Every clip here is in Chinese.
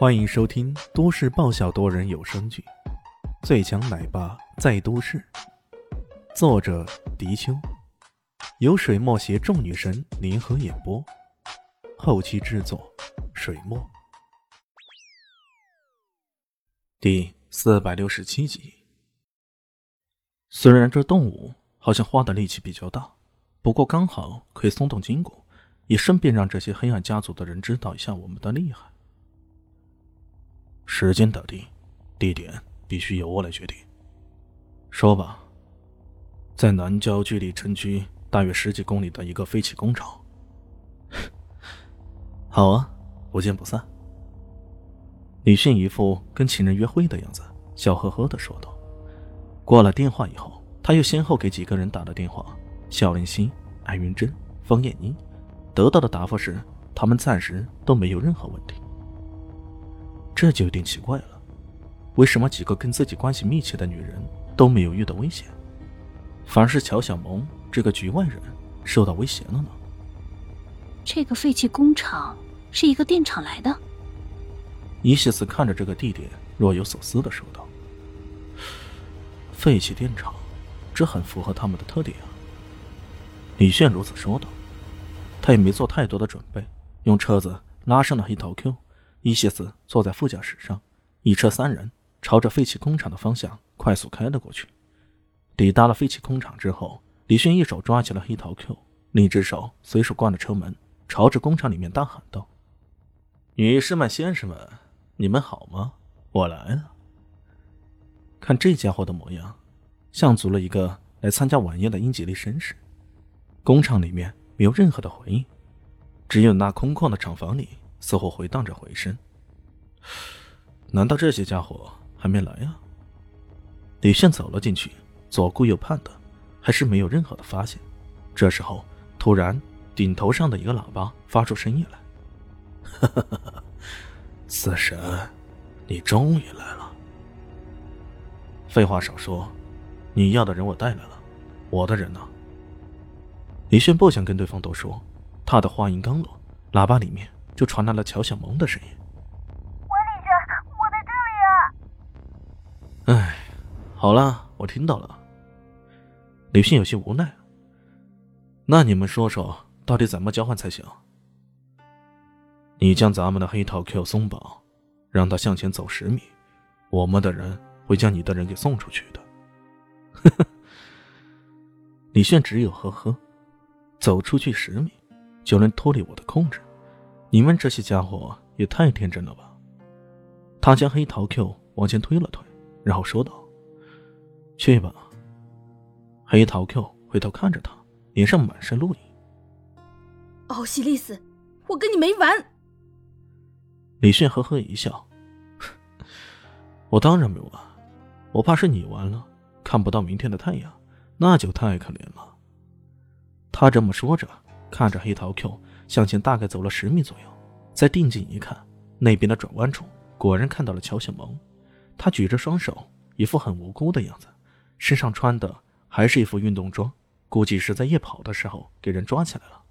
欢迎收听都市爆笑多人有声剧《最强奶爸在都市》，作者：迪秋，由水墨携众女神联合演播，后期制作：水墨。第四百六十七集。虽然这动物好像花的力气比较大，不过刚好可以松动筋骨，也顺便让这些黑暗家族的人知道一下我们的厉害。时间打定，地点必须由我来决定。说吧，在南郊距离城区大约十几公里的一个废弃工厂。好啊，不见不散。李迅一副跟情人约会的样子，笑呵呵的说道。挂了电话以后，他又先后给几个人打了电话：肖林熙、艾云珍、方艳妮，得到的答复是他们暂时都没有任何问题。这就有点奇怪了，为什么几个跟自己关系密切的女人都没有遇到危险，反而是乔小萌这个局外人受到威胁了呢？这个废弃工厂是一个电厂来的。伊西斯看着这个地点，若有所思的说道：“废弃电厂，这很符合他们的特点啊。”李炫如此说道，他也没做太多的准备，用车子拉上了黑桃 Q。伊谢斯坐在副驾驶上，一车三人朝着废弃工厂的方向快速开了过去。抵达了废弃工厂之后，李迅一手抓起了黑桃 Q，另一只手随手关了车门，朝着工厂里面大喊道：“女士们、先生们，你们好吗？我来了。”看这家伙的模样，像足了一个来参加晚宴的英吉利绅士。工厂里面没有任何的回应，只有那空旷的厂房里。似乎回荡着回声。难道这些家伙还没来啊？李炫走了进去，左顾右盼的，还是没有任何的发现。这时候，突然顶头上的一个喇叭发出声音来：“哈哈哈哈死神，你终于来了。”废话少说，你要的人我带来了，我的人呢？李炫不想跟对方多说，他的话音刚落，喇叭里面。就传来了乔小萌的声音：“管理着，我在这里啊！”哎，好了，我听到了。李迅有些无奈：“那你们说说，到底怎么交换才行？你将咱们的黑桃 Q 松绑，让他向前走十米，我们的人会将你的人给送出去的。”呵呵。李炫只有呵呵，走出去十米就能脱离我的控制。你们这些家伙也太天真了吧！他将黑桃 Q 往前推了推，然后说道：“去吧。”黑桃 Q 回头看着他，脸上满是怒意。“奥西利斯，我跟你没完！”李迅呵呵一笑：“我当然没完，我怕是你完了，看不到明天的太阳，那就太可怜了。”他这么说着，看着黑桃 Q。向前大概走了十米左右，再定睛一看，那边的转弯处果然看到了乔小萌。他举着双手，一副很无辜的样子，身上穿的还是一副运动装，估计是在夜跑的时候给人抓起来了。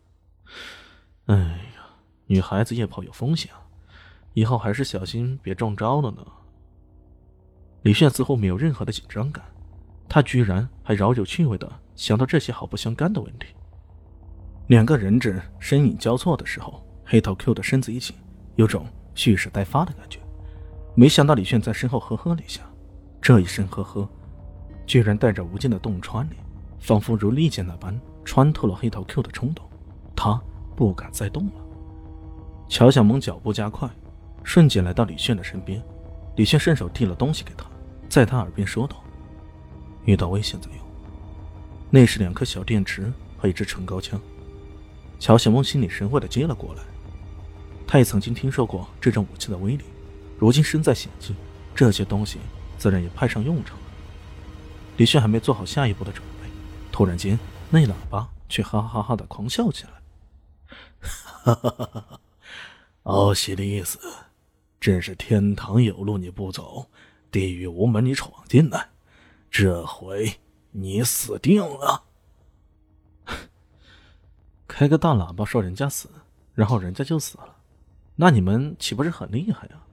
哎呀，女孩子夜跑有风险啊，以后还是小心别中招了呢。李炫似乎没有任何的紧张感，他居然还饶有趣味的想到这些毫不相干的问题。两个人质身影交错的时候，黑桃 Q 的身子一紧，有种蓄势待发的感觉。没想到李炫在身后呵呵了一下，这一声呵呵，居然带着无尽的洞穿力，仿佛如利剑那般穿透了黑桃 Q 的冲动。他不敢再动了。乔小萌脚步加快，瞬间来到李炫的身边。李炫伸手递了东西给他，在他耳边说道：“遇到危险再用。”那是两颗小电池和一支纯高枪。乔小梦心领神会的接了过来，他也曾经听说过这种武器的威力，如今身在险境，这些东西自然也派上用场了。李炫还没做好下一步的准备，突然间，那喇叭却哈哈哈的狂笑起来：“哈哈哈哈！奥西里斯，真是天堂有路你不走，地狱无门你闯进来，这回你死定了！”开个大喇叭说人家死，然后人家就死了，那你们岂不是很厉害呀？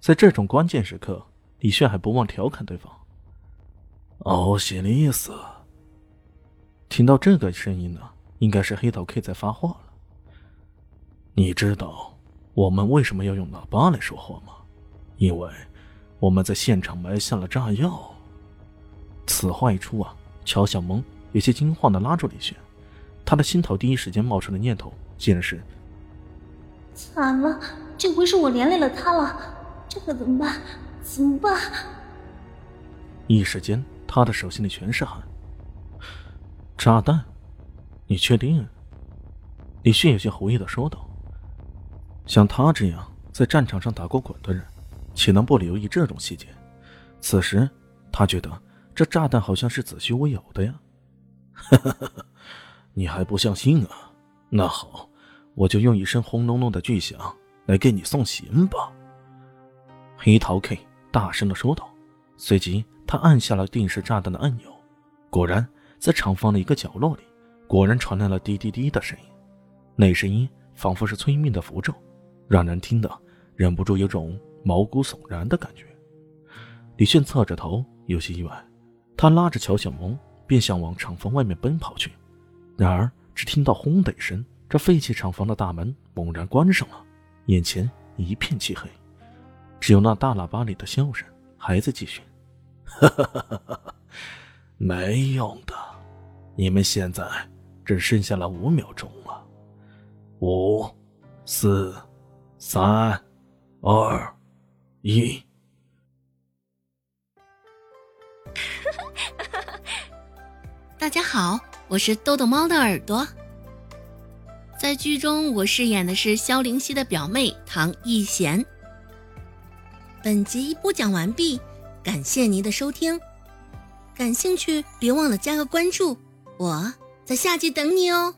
在这种关键时刻，李炫还不忘调侃对方：“欧西里斯。”听到这个声音呢，应该是黑桃 K 在发话了。你知道我们为什么要用喇叭来说话吗？因为我们在现场埋下了炸药。此话一出啊，乔小萌有些惊慌的拉住李炫，他的心头第一时间冒出的念头竟然是：惨了，这回是我连累了他了，这可怎么办？怎么办？一时间，他的手心里全是汗。炸弹？你确定？李迅有些狐疑的说道。像他这样在战场上打过滚的人，岂能不留意这种细节？此时，他觉得这炸弹好像是子虚乌有的呀。哈哈哈！你还不相信啊？那好，我就用一声轰隆隆的巨响来给你送行吧。黑桃 K 大声的说道，随即他按下了定时炸弹的按钮，果然。在厂房的一个角落里，果然传来了滴滴滴的声音。那声音仿佛是催命的符咒，让人听得忍不住有种毛骨悚然的感觉。李炫侧着头，有些意外，他拉着乔小萌便想往厂房外面奔跑去。然而，只听到轰的一声，这废弃厂房的大门猛然关上了，眼前一片漆黑，只有那大喇叭里的笑声还在继续。哈哈哈哈哈！没用的。你们现在只剩下了五秒钟了，五、四、三、二、一。大家好，我是豆豆猫的耳朵。在剧中，我饰演的是萧灵溪的表妹唐艺贤。本集播讲完毕，感谢您的收听。感兴趣，别忘了加个关注。我在下集等你哦。